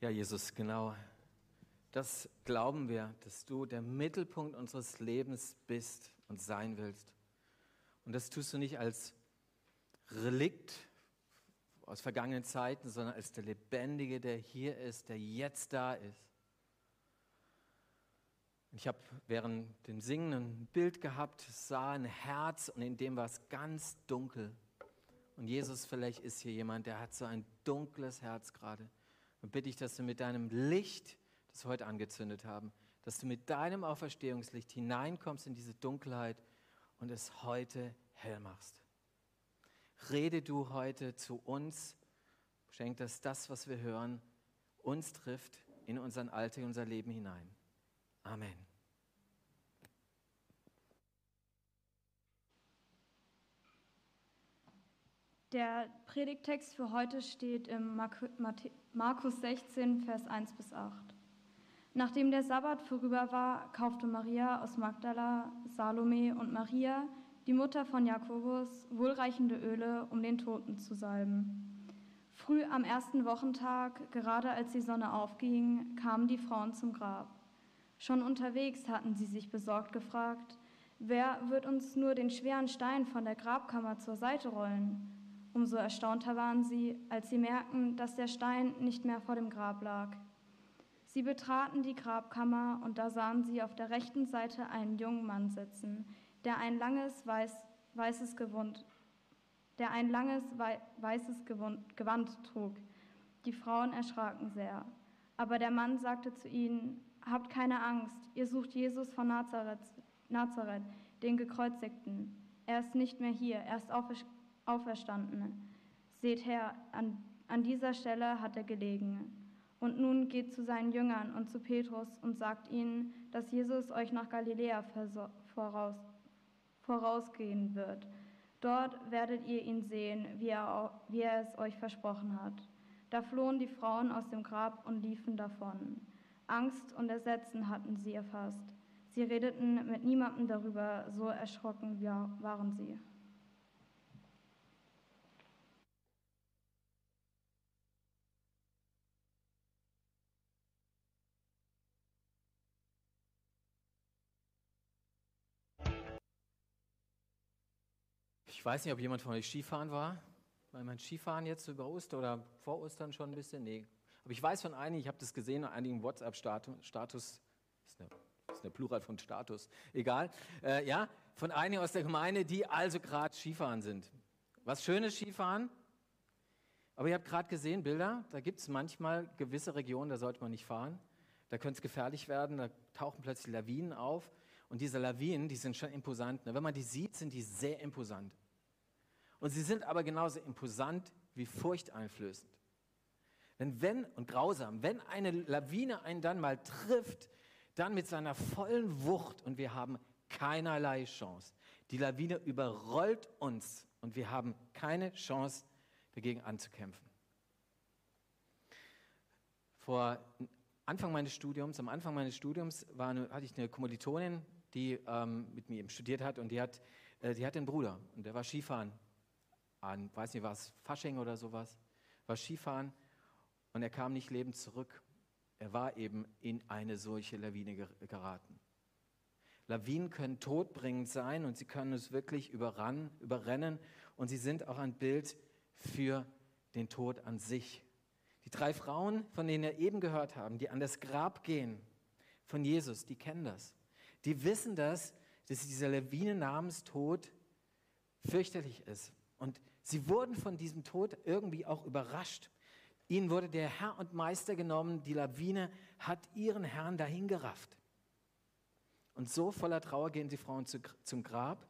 Ja, Jesus, genau. Das glauben wir, dass du der Mittelpunkt unseres Lebens bist und sein willst. Und das tust du nicht als Relikt aus vergangenen Zeiten, sondern als der Lebendige, der hier ist, der jetzt da ist. Ich habe während dem Singen ein Bild gehabt, sah ein Herz und in dem war es ganz dunkel. Und Jesus, vielleicht ist hier jemand, der hat so ein dunkles Herz gerade. Und bitte ich, dass du mit deinem Licht, das wir heute angezündet haben, dass du mit deinem Auferstehungslicht hineinkommst in diese Dunkelheit und es heute hell machst. Rede du heute zu uns, schenk, dass das, was wir hören, uns trifft in unseren Alltag, unser Leben hinein. Amen. Der Predigtext für heute steht im Markus 16, Vers 1 bis 8. Nachdem der Sabbat vorüber war, kaufte Maria aus Magdala, Salome und Maria, die Mutter von Jakobus, wohlreichende Öle, um den Toten zu salben. Früh am ersten Wochentag, gerade als die Sonne aufging, kamen die Frauen zum Grab. Schon unterwegs hatten sie sich besorgt gefragt, wer wird uns nur den schweren Stein von der Grabkammer zur Seite rollen? Umso erstaunter waren sie, als sie merkten, dass der Stein nicht mehr vor dem Grab lag. Sie betraten die Grabkammer und da sahen sie auf der rechten Seite einen jungen Mann sitzen, der ein langes weiß, weißes Gewand, der ein langes weißes Gewand trug. Die Frauen erschraken sehr. Aber der Mann sagte zu ihnen, Habt keine Angst, ihr sucht Jesus von Nazareth, Nazareth, den Gekreuzigten. Er ist nicht mehr hier, er ist auferstanden. Seht her, an, an dieser Stelle hat er gelegen. Und nun geht zu seinen Jüngern und zu Petrus und sagt ihnen, dass Jesus euch nach Galiläa voraus, vorausgehen wird. Dort werdet ihr ihn sehen, wie er, wie er es euch versprochen hat. Da flohen die Frauen aus dem Grab und liefen davon. Angst und Ersetzen hatten sie erfasst. Sie redeten mit niemandem darüber, so erschrocken waren sie. Ich weiß nicht, ob jemand von euch Skifahren war. Weil mein Skifahren jetzt über Ostern oder vor Ostern schon ein bisschen? Nee. Aber ich weiß von einigen, ich habe das gesehen, einigen WhatsApp-Status, ist eine, ist eine Plural von Status, egal, äh, ja, von einigen aus der Gemeinde, die also gerade Skifahren sind. Was schönes Skifahren, aber ihr habt gerade gesehen, Bilder, da gibt es manchmal gewisse Regionen, da sollte man nicht fahren. Da könnte es gefährlich werden, da tauchen plötzlich Lawinen auf. Und diese Lawinen, die sind schon imposant. Ne? Wenn man die sieht, sind die sehr imposant. Und sie sind aber genauso imposant wie furchteinflößend. Denn wenn, und grausam, wenn eine Lawine einen dann mal trifft, dann mit seiner vollen Wucht und wir haben keinerlei Chance. Die Lawine überrollt uns und wir haben keine Chance, dagegen anzukämpfen. Vor Anfang meines Studiums, am Anfang meines Studiums war hatte ich eine Kommilitonin, die ähm, mit mir eben studiert hat und die hat, äh, die hat einen Bruder und der war Skifahren an, weiß nicht was, Fasching oder sowas, war Skifahren und er kam nicht lebend zurück. Er war eben in eine solche Lawine geraten. Lawinen können todbringend sein und sie können uns wirklich überran, überrennen und sie sind auch ein Bild für den Tod an sich. Die drei Frauen, von denen wir eben gehört haben, die an das Grab gehen von Jesus, die kennen das. Die wissen das, dass dieser Lawine namens Tod fürchterlich ist. Und sie wurden von diesem Tod irgendwie auch überrascht. Ihnen wurde der Herr und Meister genommen, die Lawine hat ihren Herrn dahingerafft. Und so voller Trauer gehen die Frauen zu, zum Grab.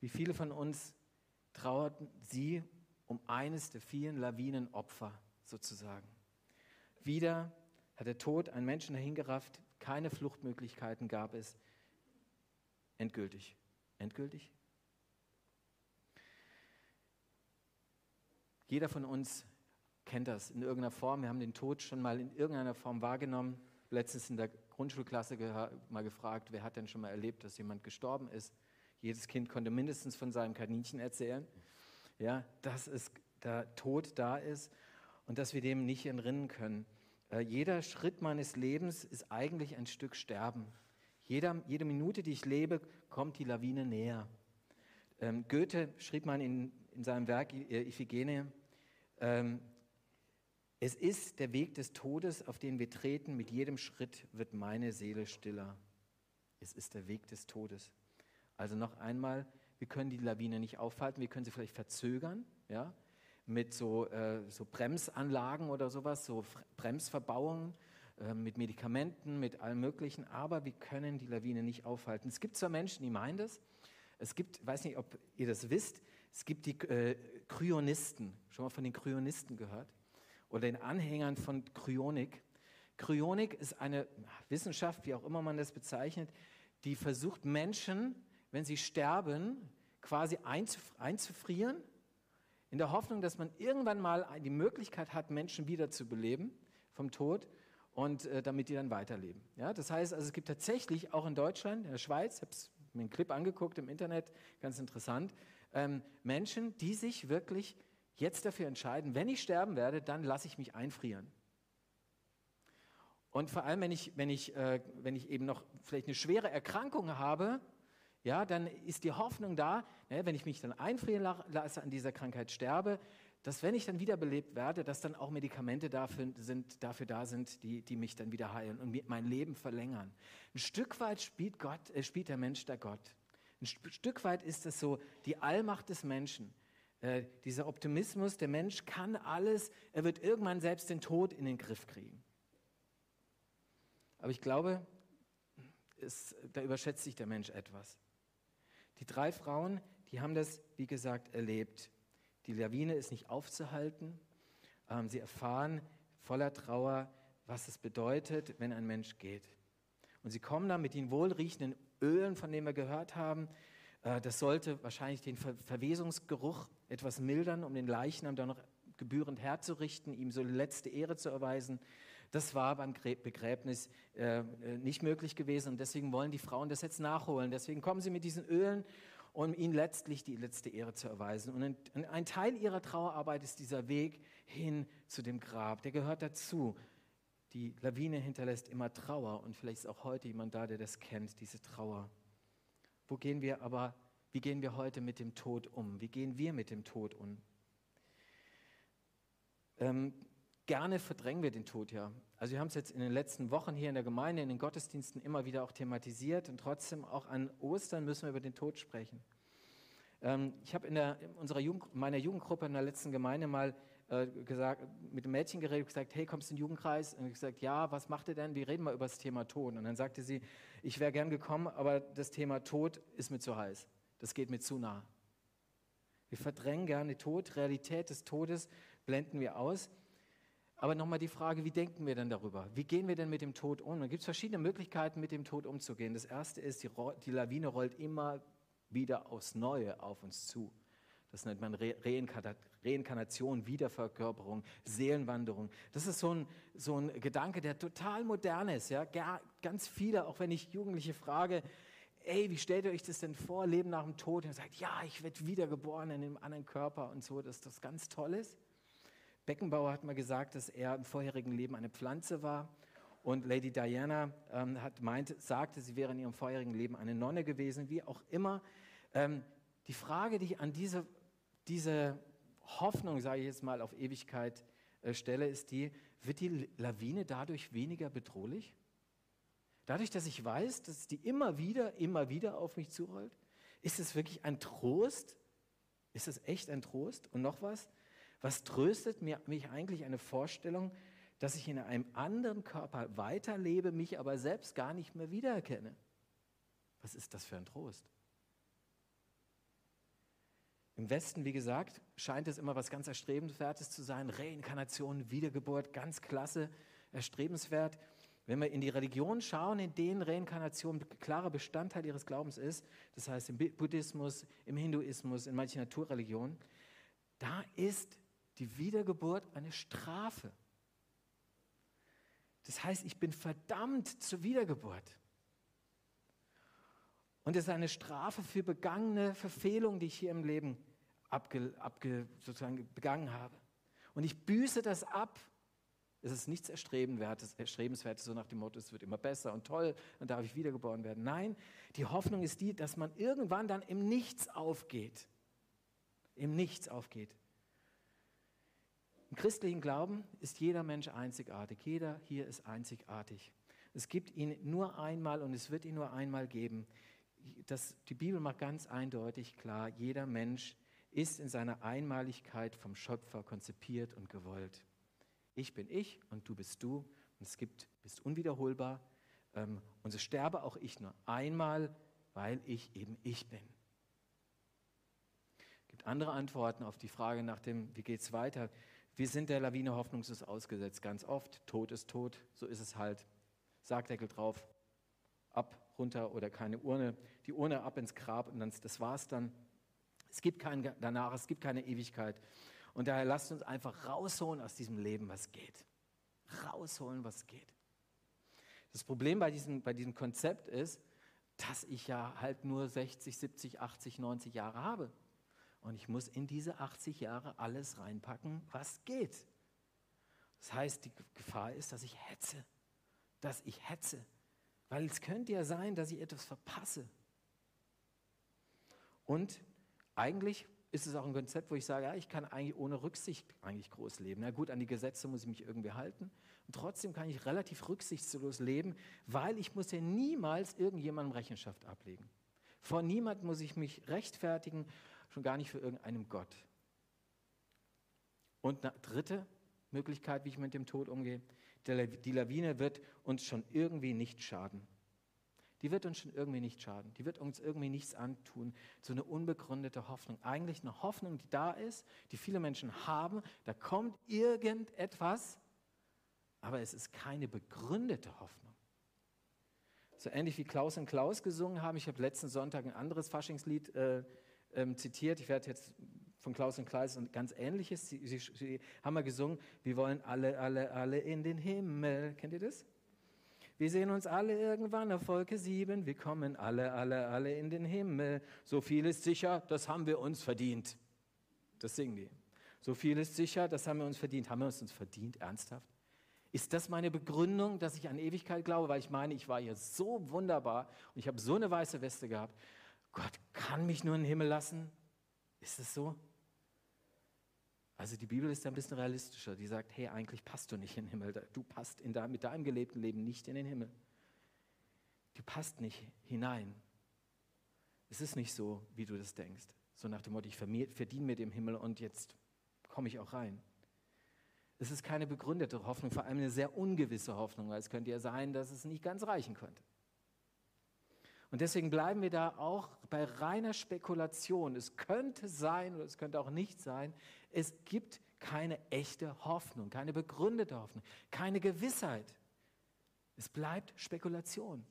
Wie viele von uns trauerten sie um eines der vielen Lawinenopfer sozusagen. Wieder hat der Tod einen Menschen dahingerafft, keine Fluchtmöglichkeiten gab es. Endgültig. Endgültig? Jeder von uns kennt das in irgendeiner Form. Wir haben den Tod schon mal in irgendeiner Form wahrgenommen. Letztens in der Grundschulklasse mal gefragt, wer hat denn schon mal erlebt, dass jemand gestorben ist? Jedes Kind konnte mindestens von seinem Kaninchen erzählen. Ja, dass es der Tod da ist und dass wir dem nicht entrinnen können. Äh, jeder Schritt meines Lebens ist eigentlich ein Stück Sterben. Jeder, jede Minute, die ich lebe, kommt die Lawine näher. Ähm, Goethe schrieb mal in, in seinem Werk äh, Iphigenie, ähm, es ist der Weg des Todes, auf den wir treten, mit jedem Schritt wird meine Seele stiller. Es ist der Weg des Todes. Also noch einmal, wir können die Lawine nicht aufhalten, wir können sie vielleicht verzögern, ja, mit so, äh, so Bremsanlagen oder sowas, so Bremsverbauungen, äh, mit Medikamenten, mit allem Möglichen, aber wir können die Lawine nicht aufhalten. Es gibt zwar Menschen, die meinen das, es gibt, ich weiß nicht, ob ihr das wisst, es gibt die äh, Kryonisten, schon mal von den Kryonisten gehört, oder den Anhängern von Kryonik. Kryonik ist eine Wissenschaft, wie auch immer man das bezeichnet, die versucht Menschen, wenn sie sterben, quasi einzufrieren in der Hoffnung, dass man irgendwann mal die Möglichkeit hat, Menschen wiederzubeleben vom Tod und äh, damit die dann weiterleben. Ja, das heißt, also es gibt tatsächlich auch in Deutschland, in der Schweiz, ich habe mir einen Clip angeguckt im Internet, ganz interessant, ähm, Menschen, die sich wirklich jetzt dafür entscheiden, wenn ich sterben werde, dann lasse ich mich einfrieren. Und vor allem, wenn ich, wenn ich, äh, wenn ich eben noch vielleicht eine schwere Erkrankung habe, ja, dann ist die Hoffnung da, ne, wenn ich mich dann einfrieren lasse, an dieser Krankheit sterbe, dass wenn ich dann wiederbelebt werde, dass dann auch Medikamente dafür, sind, dafür da sind, die, die mich dann wieder heilen und mein Leben verlängern. Ein Stück weit spielt, Gott, äh, spielt der Mensch der Gott. Ein Stück weit ist es so die Allmacht des Menschen. Äh, dieser Optimismus, der Mensch kann alles, er wird irgendwann selbst den Tod in den Griff kriegen. Aber ich glaube, es, da überschätzt sich der Mensch etwas. Die drei Frauen, die haben das, wie gesagt, erlebt. Die Lawine ist nicht aufzuhalten. Ähm, sie erfahren voller Trauer, was es bedeutet, wenn ein Mensch geht. Und sie kommen dann mit den wohlriechenden Ölen, von denen wir gehört haben. Äh, das sollte wahrscheinlich den Ver Verwesungsgeruch etwas mildern, um den Leichnam dann noch gebührend herzurichten, ihm so letzte Ehre zu erweisen. Das war beim Begräbnis äh, äh, nicht möglich gewesen und deswegen wollen die Frauen das jetzt nachholen. Deswegen kommen sie mit diesen Ölen, um ihnen letztlich die letzte Ehre zu erweisen. Und ein Teil ihrer Trauerarbeit ist dieser Weg hin zu dem Grab. Der gehört dazu. Die Lawine hinterlässt immer Trauer und vielleicht ist auch heute jemand da, der das kennt, diese Trauer. Wo gehen wir aber, wie gehen wir heute mit dem Tod um? Wie gehen wir mit dem Tod um? Ähm, gerne verdrängen wir den Tod ja. Also wir haben es jetzt in den letzten Wochen hier in der Gemeinde, in den Gottesdiensten immer wieder auch thematisiert und trotzdem auch an Ostern müssen wir über den Tod sprechen. Ähm, ich habe in, der, in unserer Jugend, meiner Jugendgruppe in der letzten Gemeinde mal äh, gesagt, mit dem Mädchen geredet und gesagt, hey, kommst du in den Jugendkreis? Und ich gesagt, ja, was macht ihr denn? Wir reden mal über das Thema Tod. Und dann sagte sie, ich wäre gern gekommen, aber das Thema Tod ist mir zu heiß. Das geht mir zu nah. Wir verdrängen gerne Tod, Realität des Todes blenden wir aus. Aber nochmal die Frage, wie denken wir denn darüber? Wie gehen wir denn mit dem Tod um? Da gibt es verschiedene Möglichkeiten, mit dem Tod umzugehen. Das erste ist, die, die, Lawine rollt immer wieder aufs Neue auf uns zu. Das nennt man Re Reinkarnation, Wiederverkörperung, Seelenwanderung. Das ist so ein, so ein Gedanke, der total modern ist. Ja? Ganz viele, auch wenn ich Jugendliche frage, ey, wie stellt ihr euch das denn vor, Leben nach dem Tod? Und sagt, ja, ich werde wiedergeboren in einem anderen Körper und so, dass das ganz toll ist. Beckenbauer hat mal gesagt, dass er im vorherigen Leben eine Pflanze war. Und Lady Diana ähm, hat meint, sagte, sie wäre in ihrem vorherigen Leben eine Nonne gewesen, wie auch immer. Ähm, die Frage, die ich an diese, diese Hoffnung, sage ich jetzt mal, auf Ewigkeit äh, stelle, ist die, wird die Lawine dadurch weniger bedrohlich? Dadurch, dass ich weiß, dass die immer wieder, immer wieder auf mich zurollt? Ist es wirklich ein Trost? Ist es echt ein Trost? Und noch was? Was tröstet mich eigentlich eine Vorstellung, dass ich in einem anderen Körper weiterlebe, mich aber selbst gar nicht mehr wiedererkenne? Was ist das für ein Trost? Im Westen, wie gesagt, scheint es immer was ganz Erstrebenswertes zu sein. Reinkarnation, Wiedergeburt, ganz klasse, erstrebenswert. Wenn wir in die Religion schauen, in denen Reinkarnation ein klarer Bestandteil ihres Glaubens ist, das heißt im Buddhismus, im Hinduismus, in manchen Naturreligionen, da ist die Wiedergeburt eine Strafe. Das heißt, ich bin verdammt zur Wiedergeburt. Und es ist eine Strafe für begangene Verfehlungen, die ich hier im Leben abge, abge, sozusagen begangen habe. Und ich büße das ab. Es ist nichts Erstrebenswertes, Erstrebenswertes, so nach dem Motto, es wird immer besser und toll, dann darf ich wiedergeboren werden. Nein, die Hoffnung ist die, dass man irgendwann dann im Nichts aufgeht. Im Nichts aufgeht. Im christlichen Glauben ist jeder Mensch einzigartig. Jeder hier ist einzigartig. Es gibt ihn nur einmal und es wird ihn nur einmal geben. Das, die Bibel macht ganz eindeutig klar, jeder Mensch ist in seiner Einmaligkeit vom Schöpfer konzipiert und gewollt. Ich bin ich und du bist du und es gibt, bist unwiederholbar ähm, und so sterbe auch ich nur einmal, weil ich eben ich bin. Es gibt andere Antworten auf die Frage nach dem, wie geht es weiter. Wir sind der Lawine hoffnungslos ausgesetzt, ganz oft. Tod ist tot, so ist es halt. Sargdeckel drauf, ab, runter oder keine Urne. Die Urne ab ins Grab und dann, das war's dann. Es gibt keinen danach, es gibt keine Ewigkeit. Und daher lasst uns einfach rausholen aus diesem Leben, was geht. Rausholen, was geht. Das Problem bei diesem, bei diesem Konzept ist, dass ich ja halt nur 60, 70, 80, 90 Jahre habe. Und ich muss in diese 80 Jahre alles reinpacken, was geht. Das heißt, die Gefahr ist, dass ich hetze. Dass ich hetze. Weil es könnte ja sein, dass ich etwas verpasse. Und eigentlich ist es auch ein Konzept, wo ich sage, ja, ich kann eigentlich ohne Rücksicht eigentlich groß leben. Na gut, an die Gesetze muss ich mich irgendwie halten. Und trotzdem kann ich relativ rücksichtslos leben, weil ich muss ja niemals irgendjemandem Rechenschaft ablegen. Vor niemand muss ich mich rechtfertigen schon gar nicht für irgendeinem Gott. Und eine dritte Möglichkeit, wie ich mit dem Tod umgehe, die Lawine wird uns schon irgendwie nicht schaden. Die wird uns schon irgendwie nicht schaden. Die wird uns irgendwie nichts antun. So eine unbegründete Hoffnung. Eigentlich eine Hoffnung, die da ist, die viele Menschen haben. Da kommt irgendetwas, aber es ist keine begründete Hoffnung. So ähnlich wie Klaus und Klaus gesungen haben. Ich habe letzten Sonntag ein anderes Faschingslied äh, ähm, zitiert. Ich werde jetzt von Klaus und Kleis und ganz ähnliches. Sie, sie, sie haben mal gesungen, wir wollen alle, alle, alle in den Himmel. Kennt ihr das? Wir sehen uns alle irgendwann auf Wolke 7. Wir kommen alle, alle, alle in den Himmel. So viel ist sicher, das haben wir uns verdient. Das singen die. So viel ist sicher, das haben wir uns verdient. Haben wir uns uns verdient? Ernsthaft? Ist das meine Begründung, dass ich an Ewigkeit glaube? Weil ich meine, ich war hier so wunderbar und ich habe so eine weiße Weste gehabt Gott kann mich nur in den Himmel lassen? Ist es so? Also die Bibel ist ein bisschen realistischer. Die sagt, hey, eigentlich passt du nicht in den Himmel. Du passt in dein, mit deinem gelebten Leben nicht in den Himmel. Du passt nicht hinein. Es ist nicht so, wie du das denkst. So nach dem Motto, ich verdiene mir dem Himmel und jetzt komme ich auch rein. Es ist keine begründete Hoffnung, vor allem eine sehr ungewisse Hoffnung, weil es könnte ja sein, dass es nicht ganz reichen könnte. Und deswegen bleiben wir da auch bei reiner Spekulation. Es könnte sein oder es könnte auch nicht sein. Es gibt keine echte Hoffnung, keine begründete Hoffnung, keine Gewissheit. Es bleibt Spekulation.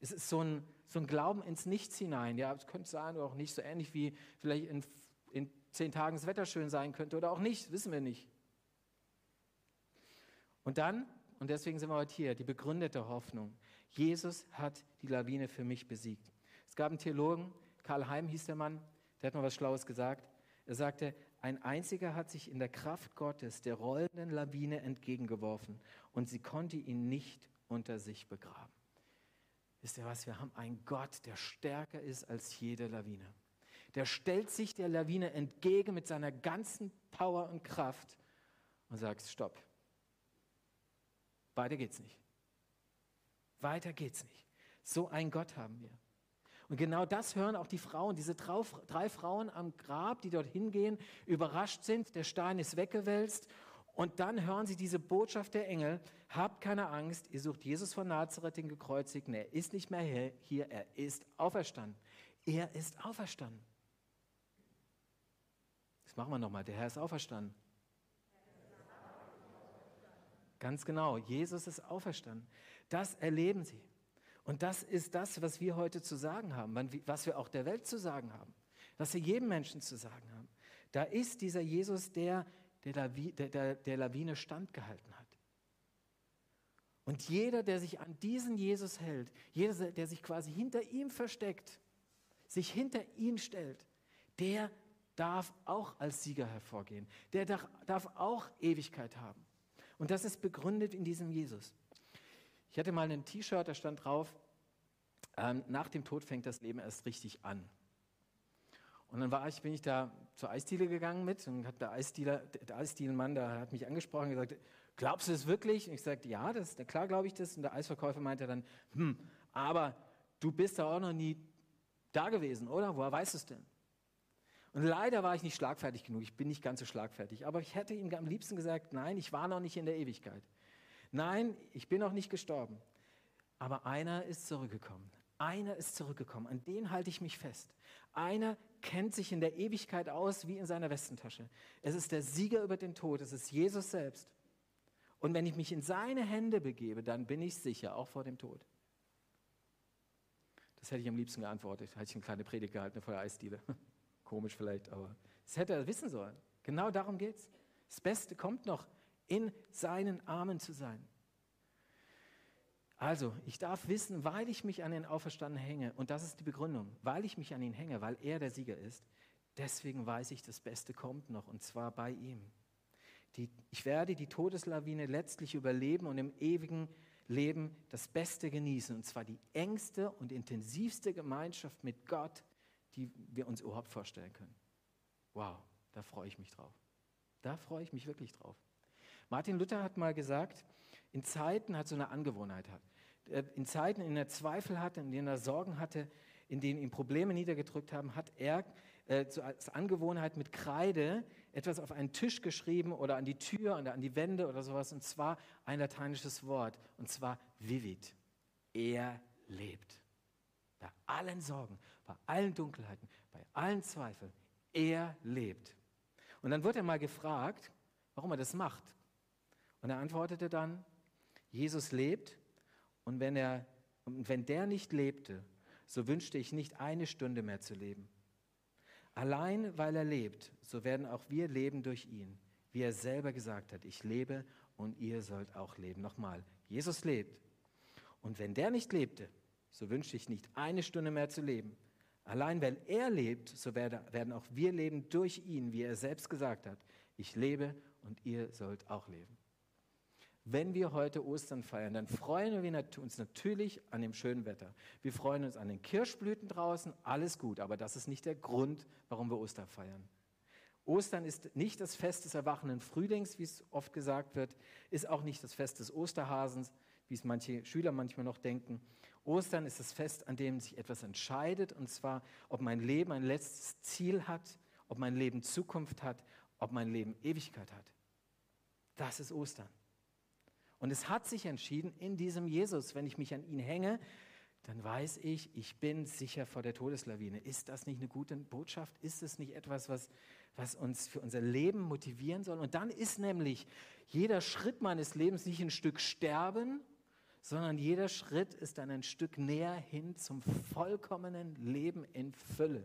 Es ist so ein, so ein Glauben ins Nichts hinein. Ja, es könnte sein oder auch nicht, so ähnlich wie vielleicht in, in zehn Tagen das Wetter schön sein könnte oder auch nicht, wissen wir nicht. Und dann, und deswegen sind wir heute hier, die begründete Hoffnung. Jesus hat die Lawine für mich besiegt. Es gab einen Theologen, Karl Heim hieß der Mann, der hat mal was Schlaues gesagt. Er sagte, ein einziger hat sich in der Kraft Gottes der rollenden Lawine entgegengeworfen und sie konnte ihn nicht unter sich begraben. Wisst ihr was? Wir haben einen Gott, der stärker ist als jede Lawine. Der stellt sich der Lawine entgegen mit seiner ganzen Power und Kraft und sagt: Stopp. Weiter geht's nicht. Weiter geht's nicht. So einen Gott haben wir. Und genau das hören auch die Frauen, diese drei Frauen am Grab, die dort hingehen, überrascht sind, der Stein ist weggewälzt. Und dann hören sie diese Botschaft der Engel, habt keine Angst, ihr sucht Jesus von Nazareth, den gekreuzigten, er ist nicht mehr hier, er ist auferstanden. Er ist auferstanden. Das machen wir nochmal, der Herr ist auferstanden. Ganz genau, Jesus ist auferstanden. Das erleben sie. Und das ist das, was wir heute zu sagen haben, was wir auch der Welt zu sagen haben, was wir jedem Menschen zu sagen haben. Da ist dieser Jesus, der der, Lawi, der, der Lawine standgehalten hat. Und jeder, der sich an diesen Jesus hält, jeder, der sich quasi hinter ihm versteckt, sich hinter ihn stellt, der darf auch als Sieger hervorgehen. Der darf auch Ewigkeit haben. Und das ist begründet in diesem Jesus. Ich hatte mal ein T-Shirt, da stand drauf, ähm, nach dem Tod fängt das Leben erst richtig an. Und dann war ich, bin ich da zur Eisdiele gegangen mit und hat der, Eisdealer, der Eisdielenmann, der hat mich angesprochen und gesagt, glaubst du das wirklich? Und ich sagte, ja, das, klar glaube ich das. Und der Eisverkäufer meinte dann, hm, aber du bist da auch noch nie da gewesen, oder? Woher weißt du es denn? Und leider war ich nicht schlagfertig genug. Ich bin nicht ganz so schlagfertig. Aber ich hätte ihm am liebsten gesagt, nein, ich war noch nicht in der Ewigkeit. Nein, ich bin noch nicht gestorben. Aber einer ist zurückgekommen. Einer ist zurückgekommen. An den halte ich mich fest. Einer kennt sich in der Ewigkeit aus wie in seiner Westentasche. Es ist der Sieger über den Tod. Es ist Jesus selbst. Und wenn ich mich in seine Hände begebe, dann bin ich sicher, auch vor dem Tod. Das hätte ich am liebsten geantwortet. Hätte ich eine kleine Predigt gehalten vor der Eisdiele. Komisch vielleicht, aber das hätte er wissen sollen. Genau darum geht es. Das Beste kommt noch, in seinen Armen zu sein. Also, ich darf wissen, weil ich mich an den Auferstandenen hänge, und das ist die Begründung, weil ich mich an ihn hänge, weil er der Sieger ist, deswegen weiß ich, das Beste kommt noch, und zwar bei ihm. Die, ich werde die Todeslawine letztlich überleben und im ewigen Leben das Beste genießen, und zwar die engste und intensivste Gemeinschaft mit Gott, die wir uns überhaupt vorstellen können. Wow, da freue ich mich drauf. Da freue ich mich wirklich drauf. Martin Luther hat mal gesagt, in Zeiten hat so eine Angewohnheit hat. Äh, in Zeiten, in denen er Zweifel hatte, in denen er Sorgen hatte, in denen ihm Probleme niedergedrückt haben, hat er äh, als Angewohnheit mit Kreide etwas auf einen Tisch geschrieben oder an die Tür oder an die Wände oder sowas, und zwar ein lateinisches Wort, und zwar vivit. Er lebt. Bei allen Sorgen, bei allen Dunkelheiten, bei allen Zweifeln, er lebt. Und dann wird er mal gefragt, warum er das macht. Und er antwortete dann, Jesus lebt und wenn, er, und wenn der nicht lebte, so wünschte ich nicht eine Stunde mehr zu leben. Allein weil er lebt, so werden auch wir leben durch ihn. Wie er selber gesagt hat, ich lebe und ihr sollt auch leben. Nochmal, Jesus lebt. Und wenn der nicht lebte, so wünschte ich nicht eine Stunde mehr zu leben. Allein weil er lebt, so werden auch wir leben durch ihn, wie er selbst gesagt hat, ich lebe und ihr sollt auch leben. Wenn wir heute Ostern feiern, dann freuen wir uns natürlich an dem schönen Wetter. Wir freuen uns an den Kirschblüten draußen, alles gut, aber das ist nicht der Grund, warum wir Ostern feiern. Ostern ist nicht das Fest des erwachenden Frühlings, wie es oft gesagt wird, ist auch nicht das Fest des Osterhasens, wie es manche Schüler manchmal noch denken. Ostern ist das Fest, an dem sich etwas entscheidet, und zwar, ob mein Leben ein letztes Ziel hat, ob mein Leben Zukunft hat, ob mein Leben Ewigkeit hat. Das ist Ostern. Und es hat sich entschieden in diesem Jesus, wenn ich mich an ihn hänge, dann weiß ich, ich bin sicher vor der Todeslawine. Ist das nicht eine gute Botschaft? Ist es nicht etwas, was, was uns für unser Leben motivieren soll? Und dann ist nämlich jeder Schritt meines Lebens nicht ein Stück Sterben, sondern jeder Schritt ist dann ein Stück näher hin zum vollkommenen Leben in Fülle.